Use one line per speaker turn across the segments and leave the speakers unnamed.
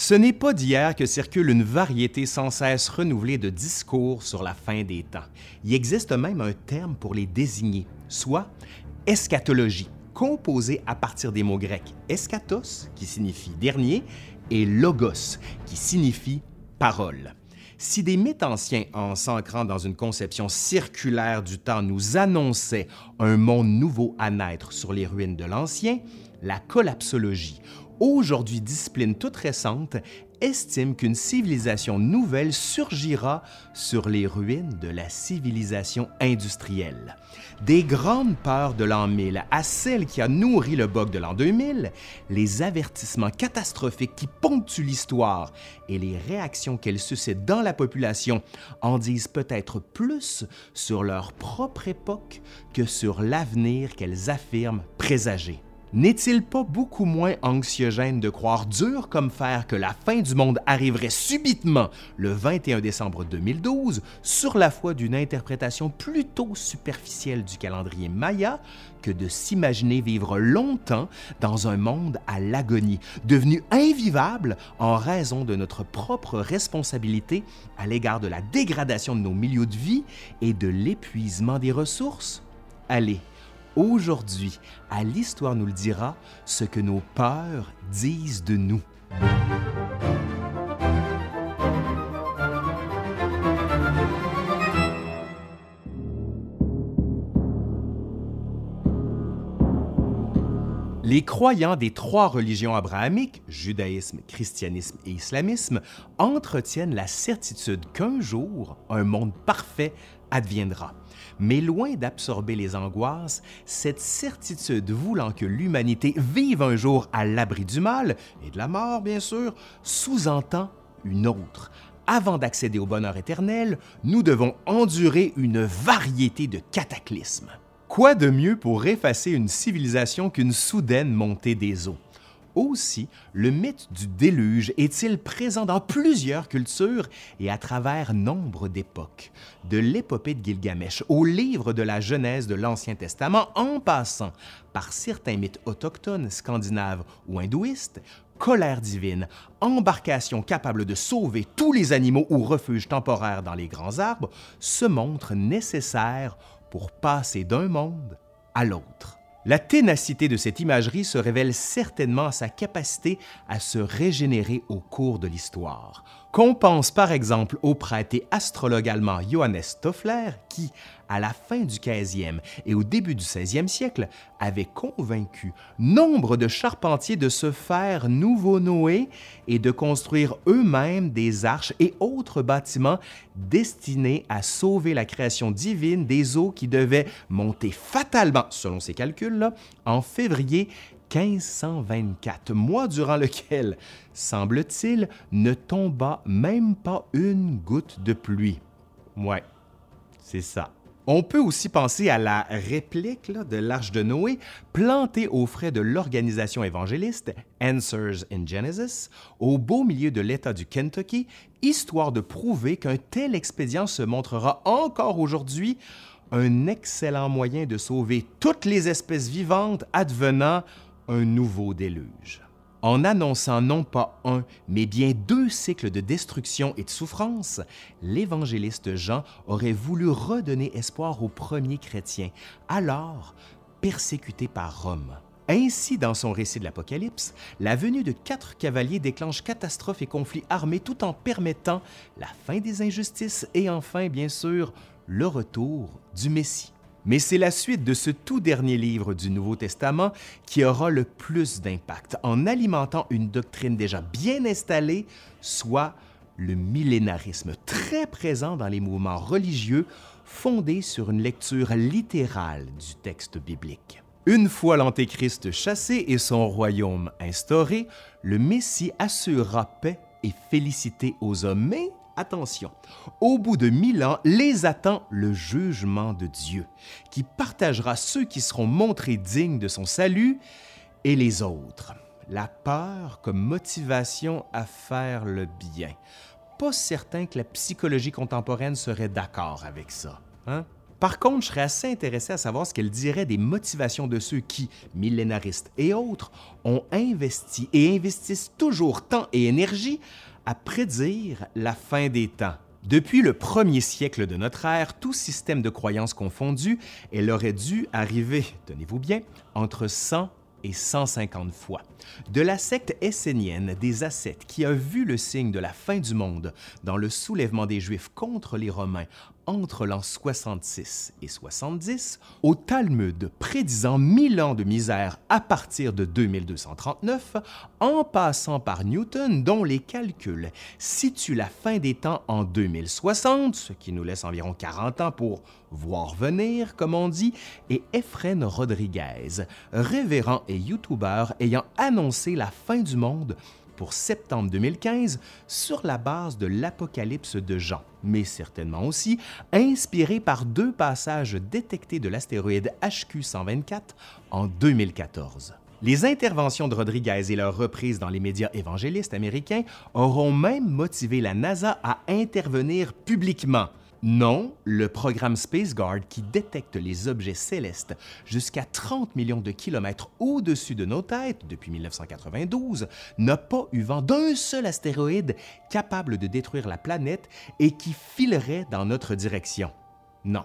Ce n'est pas d'hier que circule une variété sans cesse renouvelée de discours sur la fin des temps. Il existe même un terme pour les désigner, soit eschatologie, composée à partir des mots grecs eschatos, qui signifie dernier, et logos, qui signifie parole. Si des mythes anciens, en s'ancrant dans une conception circulaire du temps, nous annonçaient un monde nouveau à naître sur les ruines de l'ancien, la collapsologie, aujourd'hui discipline toute récente, estime qu'une civilisation nouvelle surgira sur les ruines de la civilisation industrielle. Des grandes peurs de l'an 1000 à celle qui a nourri le bug de l'an 2000, les avertissements catastrophiques qui ponctuent l'histoire et les réactions qu'elles suscitent dans la population en disent peut-être plus sur leur propre époque que sur l'avenir qu'elles affirment présager. N'est-il pas beaucoup moins anxiogène de croire dur comme fer que la fin du monde arriverait subitement le 21 décembre 2012 sur la foi d'une interprétation plutôt superficielle du calendrier Maya que de s'imaginer vivre longtemps dans un monde à l'agonie, devenu invivable en raison de notre propre responsabilité à l'égard de la dégradation de nos milieux de vie et de l'épuisement des ressources? Allez, Aujourd'hui, à l'Histoire nous le dira, ce que nos peurs disent de nous. Les croyants des trois religions abrahamiques, judaïsme, christianisme et islamisme, entretiennent la certitude qu'un jour, un monde parfait adviendra. Mais loin d'absorber les angoisses, cette certitude voulant que l'humanité vive un jour à l'abri du mal et de la mort, bien sûr, sous-entend une autre. Avant d'accéder au bonheur éternel, nous devons endurer une variété de cataclysmes. Quoi de mieux pour effacer une civilisation qu'une soudaine montée des eaux? Aussi, le mythe du déluge est-il présent dans plusieurs cultures et à travers nombre d'époques, de l'épopée de Gilgamesh au livre de la Genèse de l'Ancien Testament en passant par certains mythes autochtones, scandinaves ou hindouistes, colère divine, embarcation capable de sauver tous les animaux ou refuge temporaire dans les grands arbres, se montrent nécessaires pour passer d'un monde à l'autre. La ténacité de cette imagerie se révèle certainement à sa capacité à se régénérer au cours de l'histoire. Qu'on pense par exemple au prêtre et astrologue allemand Johannes Stoffler qui, à la fin du 15e et au début du 16e siècle, avait convaincu nombre de charpentiers de se faire nouveau Noé et de construire eux-mêmes des arches et autres bâtiments destinés à sauver la création divine des eaux qui devaient monter fatalement, selon ses calculs, en février 1524, mois durant lequel, semble-t-il, ne tomba même pas une goutte de pluie. Ouais, c'est ça. On peut aussi penser à la réplique de l'Arche de Noé plantée aux frais de l'organisation évangéliste Answers in Genesis au beau milieu de l'État du Kentucky, histoire de prouver qu'un tel expédient se montrera encore aujourd'hui un excellent moyen de sauver toutes les espèces vivantes advenant un nouveau déluge en annonçant non pas un, mais bien deux cycles de destruction et de souffrance, l'évangéliste Jean aurait voulu redonner espoir aux premiers chrétiens, alors persécutés par Rome. Ainsi, dans son récit de l'Apocalypse, la venue de quatre cavaliers déclenche catastrophes et conflits armés tout en permettant la fin des injustices et enfin, bien sûr, le retour du Messie. Mais c'est la suite de ce tout dernier livre du Nouveau Testament qui aura le plus d'impact en alimentant une doctrine déjà bien installée, soit le millénarisme très présent dans les mouvements religieux fondés sur une lecture littérale du texte biblique. Une fois l'Antéchrist chassé et son royaume instauré, le Messie assurera paix et félicité aux hommes, attention, au bout de mille ans, les attend le jugement de Dieu, qui partagera ceux qui seront montrés dignes de son salut et les autres. La peur comme motivation à faire le bien. Pas certain que la psychologie contemporaine serait d'accord avec ça. Hein? Par contre, je serais assez intéressé à savoir ce qu'elle dirait des motivations de ceux qui, millénaristes et autres, ont investi et investissent toujours temps et énergie à prédire la fin des temps. Depuis le premier siècle de notre ère, tout système de croyance confondu, elle aurait dû arriver, tenez-vous bien, entre 100 et 150 fois. De la secte essénienne des ascètes qui a vu le signe de la fin du monde dans le soulèvement des Juifs contre les Romains entre l'an 66 et 70, au Talmud prédisant mille ans de misère à partir de 2239, en passant par Newton dont les calculs situent la fin des temps en 2060, ce qui nous laisse environ 40 ans pour voir venir, comme on dit, et Efren Rodriguez, révérend et youtubeur ayant annoncé la fin du monde pour septembre 2015 sur la base de l'Apocalypse de Jean, mais certainement aussi inspiré par deux passages détectés de l'astéroïde HQ 124 en 2014. Les interventions de Rodriguez et leur reprise dans les médias évangélistes américains auront même motivé la NASA à intervenir publiquement non, le programme SpaceGuard, qui détecte les objets célestes jusqu'à 30 millions de kilomètres au-dessus de nos têtes depuis 1992, n'a pas eu vent d'un seul astéroïde capable de détruire la planète et qui filerait dans notre direction. Non,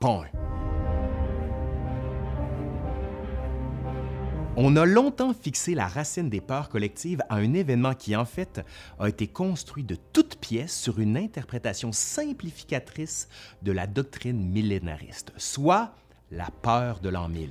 pas un. On a longtemps fixé la racine des peurs collectives à un événement qui, en fait, a été construit de toutes pièces sur une interprétation simplificatrice de la doctrine millénariste, soit la peur de l'an 1000.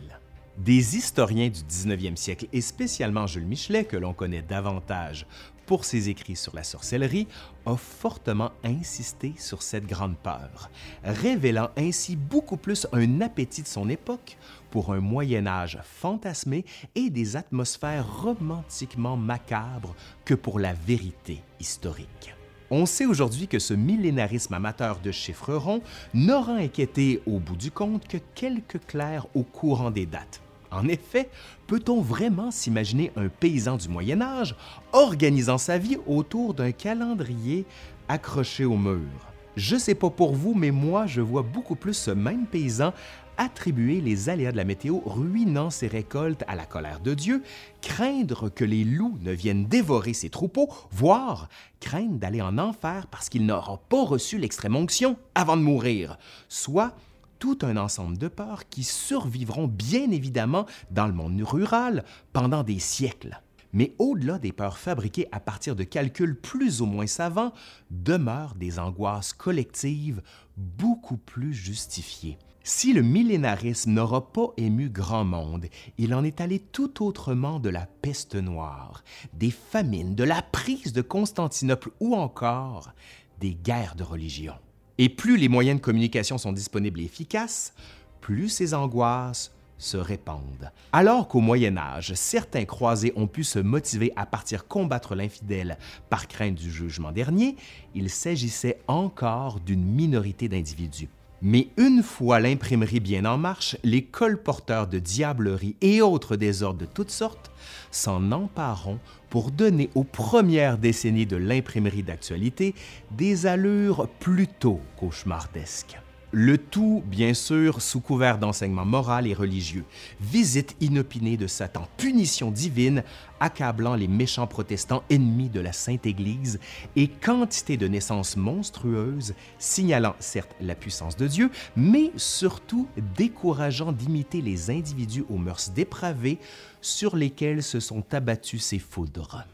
Des historiens du 19e siècle, et spécialement Jules Michelet, que l'on connaît davantage pour ses écrits sur la sorcellerie, a fortement insisté sur cette grande peur, révélant ainsi beaucoup plus un appétit de son époque pour un Moyen Âge fantasmé et des atmosphères romantiquement macabres que pour la vérité historique. On sait aujourd'hui que ce millénarisme amateur de chiffres ronds n'aura inquiété au bout du compte que quelques clercs au courant des dates. En effet, peut-on vraiment s'imaginer un paysan du Moyen Âge organisant sa vie autour d'un calendrier accroché au mur? Je sais pas pour vous, mais moi, je vois beaucoup plus ce même paysan attribuer les aléas de la météo ruinant ses récoltes à la colère de Dieu, craindre que les loups ne viennent dévorer ses troupeaux, voire craindre d'aller en enfer parce qu'il n'aura pas reçu l'extrême onction avant de mourir, soit tout un ensemble de peurs qui survivront bien évidemment dans le monde rural pendant des siècles. Mais au-delà des peurs fabriquées à partir de calculs plus ou moins savants, demeurent des angoisses collectives beaucoup plus justifiées. Si le millénarisme n'aura pas ému grand monde, il en est allé tout autrement de la peste noire, des famines, de la prise de Constantinople ou encore des guerres de religion. Et plus les moyens de communication sont disponibles et efficaces, plus ces angoisses se répandent. Alors qu'au Moyen Âge, certains croisés ont pu se motiver à partir combattre l'infidèle par crainte du jugement dernier, il s'agissait encore d'une minorité d'individus. Mais une fois l'imprimerie bien en marche, les colporteurs de diablerie et autres désordres de toutes sortes s'en empareront pour donner aux premières décennies de l'imprimerie d'actualité des allures plutôt cauchemardesques. Le tout, bien sûr, sous couvert d'enseignement moral et religieux. Visite inopinée de Satan, punition divine, accablant les méchants protestants ennemis de la Sainte Église, et quantité de naissances monstrueuses, signalant certes la puissance de Dieu, mais surtout décourageant d'imiter les individus aux mœurs dépravées sur lesquels se sont abattus ces foudres.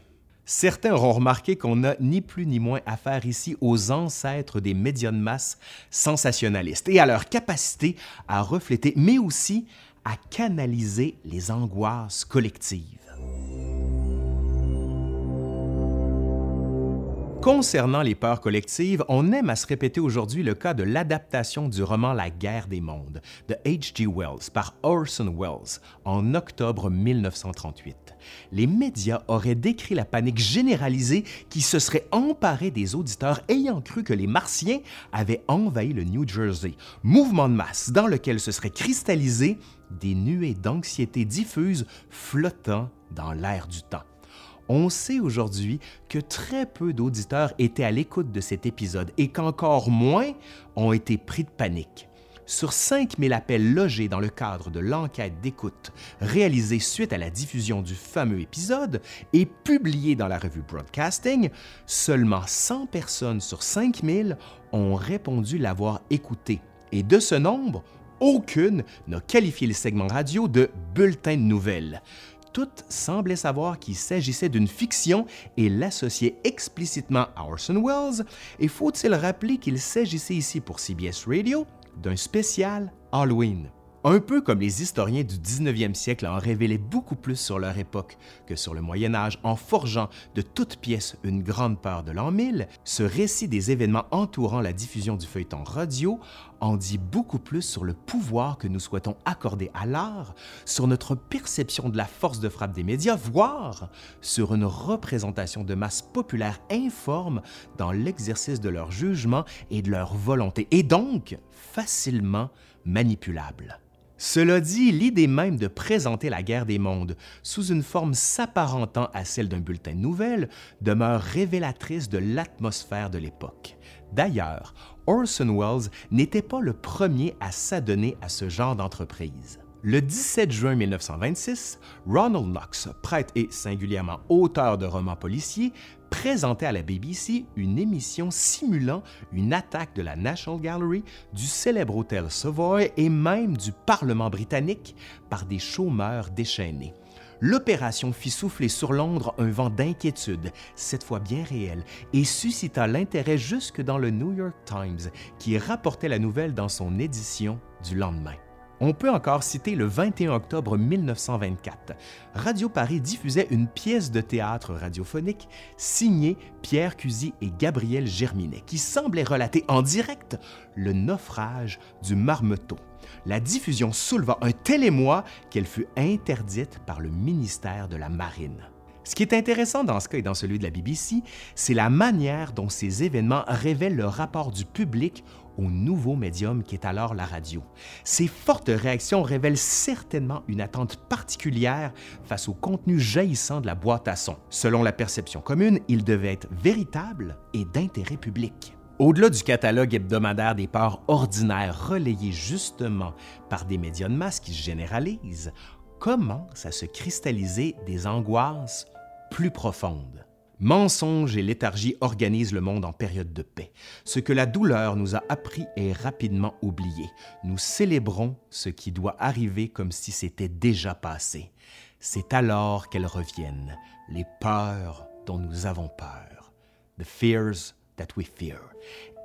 Certains auront remarqué qu'on n'a ni plus ni moins affaire ici aux ancêtres des médias de masse sensationnalistes et à leur capacité à refléter, mais aussi à canaliser les angoisses collectives. Concernant les peurs collectives, on aime à se répéter aujourd'hui le cas de l'adaptation du roman La guerre des mondes de H.G. Wells par Orson Welles en octobre 1938. Les médias auraient décrit la panique généralisée qui se serait emparée des auditeurs ayant cru que les Martiens avaient envahi le New Jersey, mouvement de masse dans lequel se seraient cristallisés des nuées d'anxiété diffuses flottant dans l'air du temps. On sait aujourd'hui que très peu d'auditeurs étaient à l'écoute de cet épisode et qu'encore moins ont été pris de panique. Sur 5000 appels logés dans le cadre de l'enquête d'écoute réalisée suite à la diffusion du fameux épisode et publiée dans la revue Broadcasting, seulement 100 personnes sur 5000 ont répondu l'avoir écouté. Et de ce nombre, aucune n'a qualifié le segment radio de bulletin de nouvelles. Toutes semblaient savoir qu'il s'agissait d'une fiction et l'associaient explicitement à Orson Welles, et faut-il rappeler qu'il s'agissait ici pour CBS Radio d'un spécial Halloween. Un peu comme les historiens du 19e siècle en révélaient beaucoup plus sur leur époque que sur le Moyen Âge en forgeant de toutes pièces une grande peur de l'an 1000, ce récit des événements entourant la diffusion du feuilleton radio en dit beaucoup plus sur le pouvoir que nous souhaitons accorder à l'art, sur notre perception de la force de frappe des médias, voire sur une représentation de masse populaire informe dans l'exercice de leur jugement et de leur volonté, et donc facilement manipulable. Cela dit, l'idée même de présenter la guerre des mondes sous une forme s'apparentant à celle d'un bulletin de nouvelles demeure révélatrice de l'atmosphère de l'époque. D'ailleurs, Orson Welles n'était pas le premier à s'adonner à ce genre d'entreprise. Le 17 juin 1926, Ronald Knox, prêtre et singulièrement auteur de romans policiers, présentait à la BBC une émission simulant une attaque de la National Gallery, du célèbre hôtel Savoy et même du Parlement britannique par des chômeurs déchaînés. L'opération fit souffler sur Londres un vent d'inquiétude, cette fois bien réel, et suscita l'intérêt jusque dans le New York Times, qui rapportait la nouvelle dans son édition du lendemain. On peut encore citer le 21 octobre 1924. Radio Paris diffusait une pièce de théâtre radiophonique signée Pierre Cusy et Gabriel Germinet qui semblait relater en direct le naufrage du Marmeteau. La diffusion souleva un tel émoi qu'elle fut interdite par le ministère de la Marine. Ce qui est intéressant dans ce cas et dans celui de la BBC, c'est la manière dont ces événements révèlent le rapport du public au nouveau médium qui est alors la radio. Ces fortes réactions révèlent certainement une attente particulière face au contenu jaillissant de la boîte à son. Selon la perception commune, il devait être véritable et d'intérêt public. Au-delà du catalogue hebdomadaire des parts ordinaires relayées justement par des médias de masse qui se généralisent, commencent à se cristalliser des angoisses plus profonde. Mensonge et léthargie organisent le monde en période de paix. Ce que la douleur nous a appris est rapidement oublié. Nous célébrons ce qui doit arriver comme si c'était déjà passé. C'est alors qu'elles reviennent, les peurs dont nous avons peur. The fears that we fear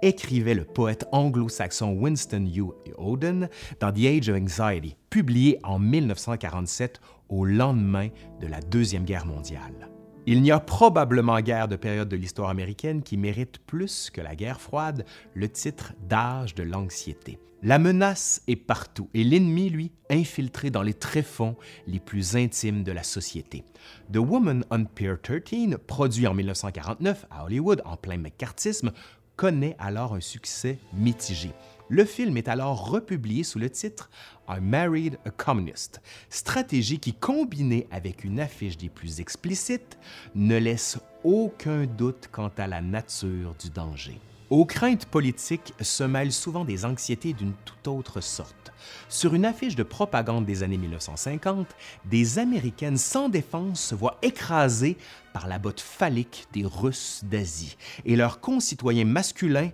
écrivait le poète anglo-saxon Winston Hugh Oden dans The Age of Anxiety, publié en 1947 au lendemain de la Deuxième Guerre mondiale. Il n'y a probablement guère de période de l'histoire américaine qui mérite plus que la guerre froide le titre d'âge de l'anxiété. La menace est partout et l'ennemi, lui, infiltré dans les tréfonds les plus intimes de la société. The Woman on Pier 13, produit en 1949 à Hollywood en plein McCarthyisme, connaît alors un succès mitigé. Le film est alors republié sous le titre I Married a Communist, stratégie qui, combinée avec une affiche des plus explicites, ne laisse aucun doute quant à la nature du danger. Aux craintes politiques se mêlent souvent des anxiétés d'une toute autre sorte. Sur une affiche de propagande des années 1950, des Américaines sans défense se voient écrasées par la botte phallique des Russes d'Asie et leurs concitoyens masculins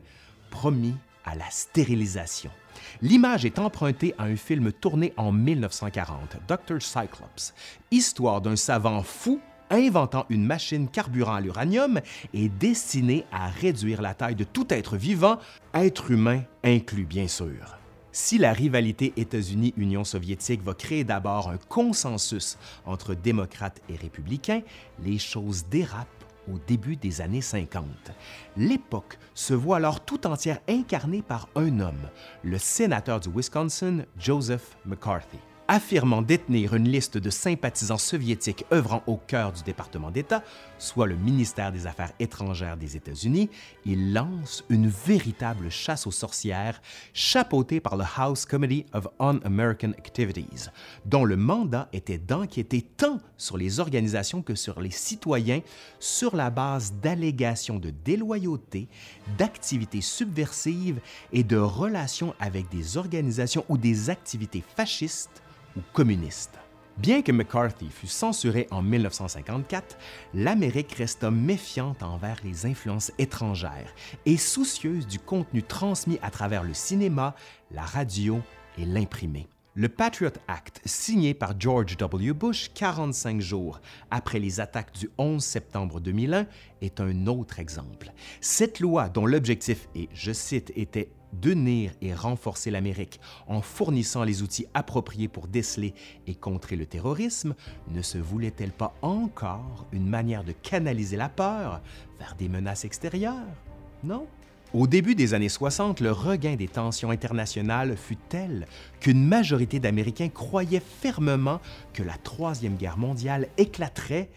promis à la stérilisation. L'image est empruntée à un film tourné en 1940, Dr. Cyclops, histoire d'un savant fou inventant une machine carburant à l'uranium et destinée à réduire la taille de tout être vivant, être humain inclus bien sûr. Si la rivalité États-Unis-Union soviétique va créer d'abord un consensus entre démocrates et républicains, les choses dérapent au début des années 50. L'époque se voit alors tout entière incarnée par un homme, le sénateur du Wisconsin, Joseph McCarthy. Affirmant détenir une liste de sympathisants soviétiques œuvrant au cœur du département d'État, soit le ministère des Affaires étrangères des États-Unis, il lance une véritable chasse aux sorcières chapeautée par le House Committee of Un-American Activities, dont le mandat était d'enquêter tant sur les organisations que sur les citoyens sur la base d'allégations de déloyauté, d'activités subversives et de relations avec des organisations ou des activités fascistes ou communiste. Bien que McCarthy fut censuré en 1954, l'Amérique resta méfiante envers les influences étrangères et soucieuse du contenu transmis à travers le cinéma, la radio et l'imprimé. Le Patriot Act, signé par George W. Bush 45 jours après les attaques du 11 septembre 2001, est un autre exemple. Cette loi, dont l'objectif, et je cite, était d'unir et renforcer l'Amérique en fournissant les outils appropriés pour déceler et contrer le terrorisme, ne se voulait-elle pas encore une manière de canaliser la peur vers des menaces extérieures? Non? Au début des années 60, le regain des tensions internationales fut tel qu'une majorité d'Américains croyaient fermement que la Troisième Guerre mondiale éclaterait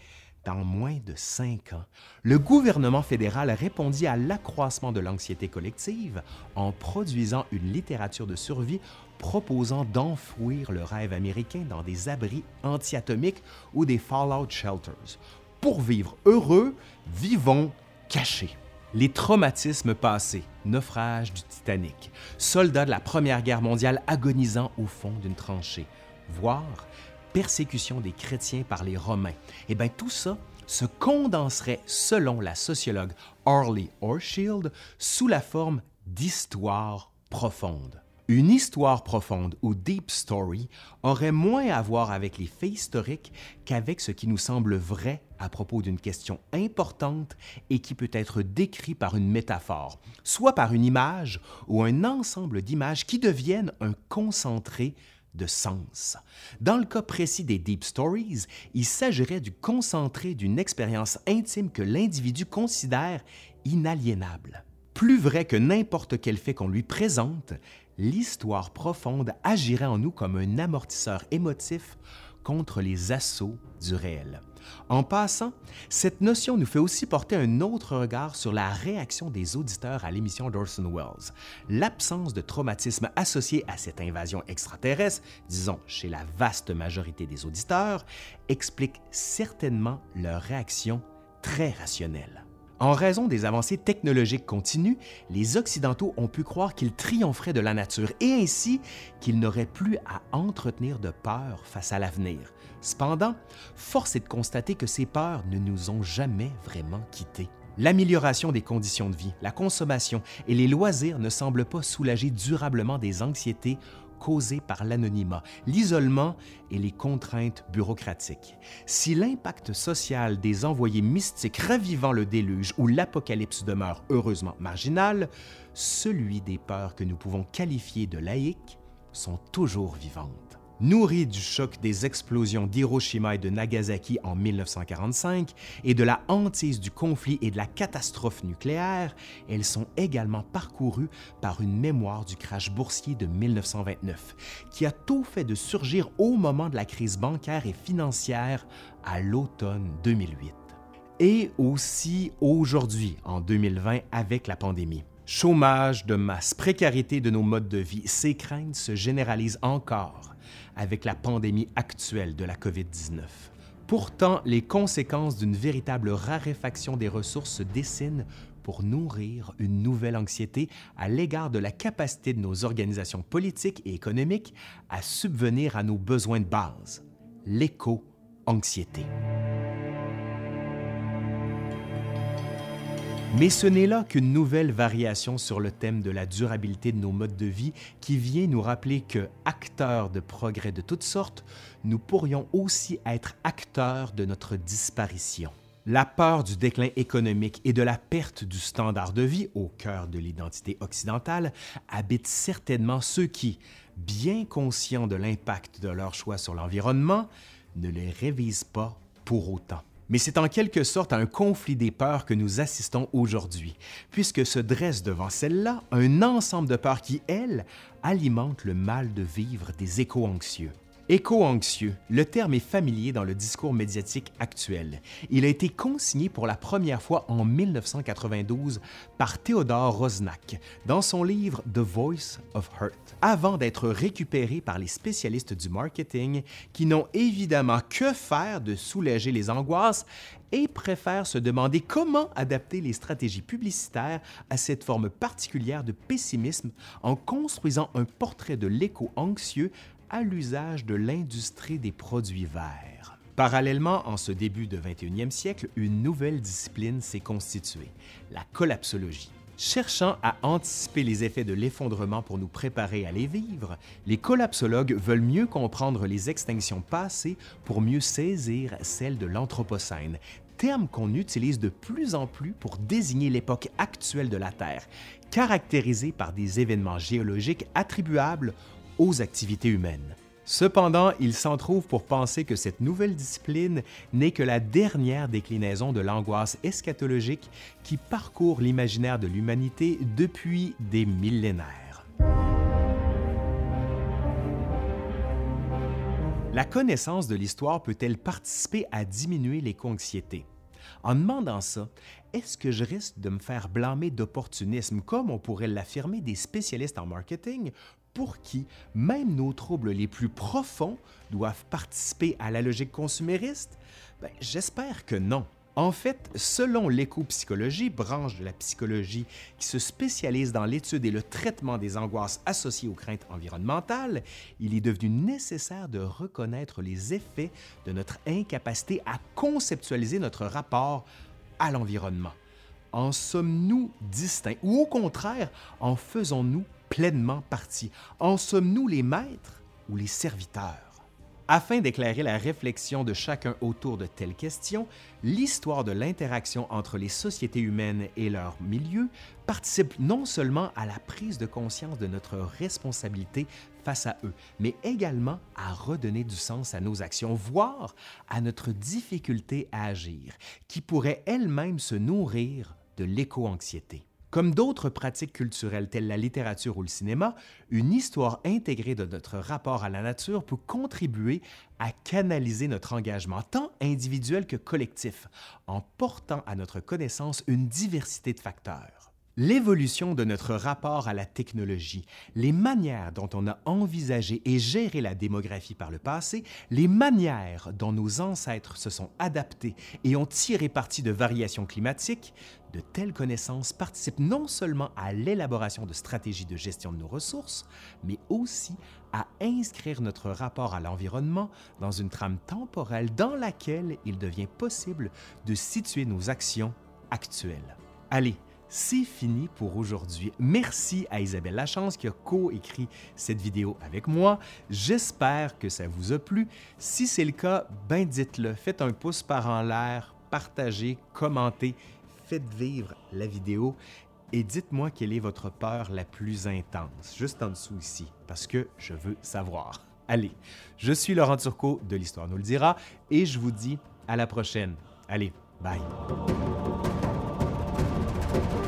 dans moins de cinq ans, le gouvernement fédéral répondit à l'accroissement de l'anxiété collective en produisant une littérature de survie proposant d'enfouir le rêve américain dans des abris antiatomiques ou des fallout shelters. Pour vivre heureux, vivons cachés. Les traumatismes passés, naufrage du Titanic, soldats de la Première Guerre mondiale agonisant au fond d'une tranchée, voire persécution des chrétiens par les Romains. Eh bien, tout ça se condenserait, selon la sociologue Harley Horsfield, sous la forme d'histoire profonde. Une histoire profonde ou deep story aurait moins à voir avec les faits historiques qu'avec ce qui nous semble vrai à propos d'une question importante et qui peut être décrit par une métaphore, soit par une image ou un ensemble d'images qui deviennent un concentré de sens. Dans le cas précis des Deep Stories, il s'agirait du concentré d'une expérience intime que l'individu considère inaliénable. Plus vrai que n'importe quel fait qu'on lui présente, l'histoire profonde agirait en nous comme un amortisseur émotif contre les assauts du réel. En passant, cette notion nous fait aussi porter un autre regard sur la réaction des auditeurs à l'émission d'Orson Welles. L'absence de traumatisme associé à cette invasion extraterrestre, disons chez la vaste majorité des auditeurs, explique certainement leur réaction très rationnelle. En raison des avancées technologiques continues, les Occidentaux ont pu croire qu'ils triompheraient de la nature et ainsi qu'ils n'auraient plus à entretenir de peur face à l'avenir. Cependant, force est de constater que ces peurs ne nous ont jamais vraiment quittés. L'amélioration des conditions de vie, la consommation et les loisirs ne semblent pas soulager durablement des anxiétés causées par l'anonymat, l'isolement et les contraintes bureaucratiques. Si l'impact social des envoyés mystiques ravivant le déluge ou l'apocalypse demeure heureusement marginal, celui des peurs que nous pouvons qualifier de laïques sont toujours vivantes. Nourries du choc des explosions d'Hiroshima et de Nagasaki en 1945 et de la hantise du conflit et de la catastrophe nucléaire, elles sont également parcourues par une mémoire du crash boursier de 1929, qui a tout fait de surgir au moment de la crise bancaire et financière à l'automne 2008. Et aussi aujourd'hui, en 2020, avec la pandémie. Chômage de masse, précarité de nos modes de vie, ces craintes se généralisent encore avec la pandémie actuelle de la COVID-19. Pourtant, les conséquences d'une véritable raréfaction des ressources se dessinent pour nourrir une nouvelle anxiété à l'égard de la capacité de nos organisations politiques et économiques à subvenir à nos besoins de base, l'éco-anxiété. Mais ce n'est là qu'une nouvelle variation sur le thème de la durabilité de nos modes de vie qui vient nous rappeler que, acteurs de progrès de toutes sortes, nous pourrions aussi être acteurs de notre disparition. La peur du déclin économique et de la perte du standard de vie au cœur de l'identité occidentale habite certainement ceux qui, bien conscients de l'impact de leurs choix sur l'environnement, ne les révisent pas pour autant. Mais c'est en quelque sorte un conflit des peurs que nous assistons aujourd'hui, puisque se dresse devant celle-là un ensemble de peurs qui, elles, alimentent le mal de vivre des éco-anxieux. Éco-anxieux, le terme est familier dans le discours médiatique actuel. Il a été consigné pour la première fois en 1992 par Theodore Rosnack dans son livre The Voice of Hurt, avant d'être récupéré par les spécialistes du marketing qui n'ont évidemment que faire de soulager les angoisses et préfèrent se demander comment adapter les stratégies publicitaires à cette forme particulière de pessimisme en construisant un portrait de l'éco-anxieux à l'usage de l'industrie des produits verts. Parallèlement, en ce début de 21e siècle, une nouvelle discipline s'est constituée, la collapsologie. Cherchant à anticiper les effets de l'effondrement pour nous préparer à les vivre, les collapsologues veulent mieux comprendre les extinctions passées pour mieux saisir celles de l'Anthropocène, terme qu'on utilise de plus en plus pour désigner l'époque actuelle de la Terre, caractérisée par des événements géologiques attribuables aux activités humaines. Cependant, il s'en trouve pour penser que cette nouvelle discipline n'est que la dernière déclinaison de l'angoisse eschatologique qui parcourt l'imaginaire de l'humanité depuis des millénaires. La connaissance de l'histoire peut-elle participer à diminuer l'éco-anxiété? En demandant ça, est-ce que je risque de me faire blâmer d'opportunisme, comme on pourrait l'affirmer des spécialistes en marketing, pour qui même nos troubles les plus profonds doivent participer à la logique consumériste? Ben, J'espère que non. En fait, selon l'éco-psychologie, branche de la psychologie qui se spécialise dans l'étude et le traitement des angoisses associées aux craintes environnementales, il est devenu nécessaire de reconnaître les effets de notre incapacité à conceptualiser notre rapport à l'environnement. En sommes-nous distincts? Ou au contraire, en faisons-nous pleinement partie? En sommes-nous les maîtres ou les serviteurs? Afin d'éclairer la réflexion de chacun autour de telles questions, l'histoire de l'interaction entre les sociétés humaines et leur milieu participe non seulement à la prise de conscience de notre responsabilité face à eux, mais également à redonner du sens à nos actions, voire à notre difficulté à agir, qui pourrait elle-même se nourrir de l'éco-anxiété. Comme d'autres pratiques culturelles telles la littérature ou le cinéma, une histoire intégrée de notre rapport à la nature peut contribuer à canaliser notre engagement, tant individuel que collectif, en portant à notre connaissance une diversité de facteurs. L'évolution de notre rapport à la technologie, les manières dont on a envisagé et géré la démographie par le passé, les manières dont nos ancêtres se sont adaptés et ont tiré parti de variations climatiques, de telles connaissances participent non seulement à l'élaboration de stratégies de gestion de nos ressources, mais aussi à inscrire notre rapport à l'environnement dans une trame temporelle dans laquelle il devient possible de situer nos actions actuelles. Allez, c'est fini pour aujourd'hui. Merci à Isabelle Lachance qui a co-écrit cette vidéo avec moi. J'espère que ça vous a plu. Si c'est le cas, ben dites-le. Faites un pouce par en l'air, partagez, commentez, faites vivre la vidéo et dites-moi quelle est votre peur la plus intense, juste en dessous ici, parce que je veux savoir. Allez, je suis Laurent Turcot de l'Histoire nous le dira et je vous dis à la prochaine. Allez, bye. you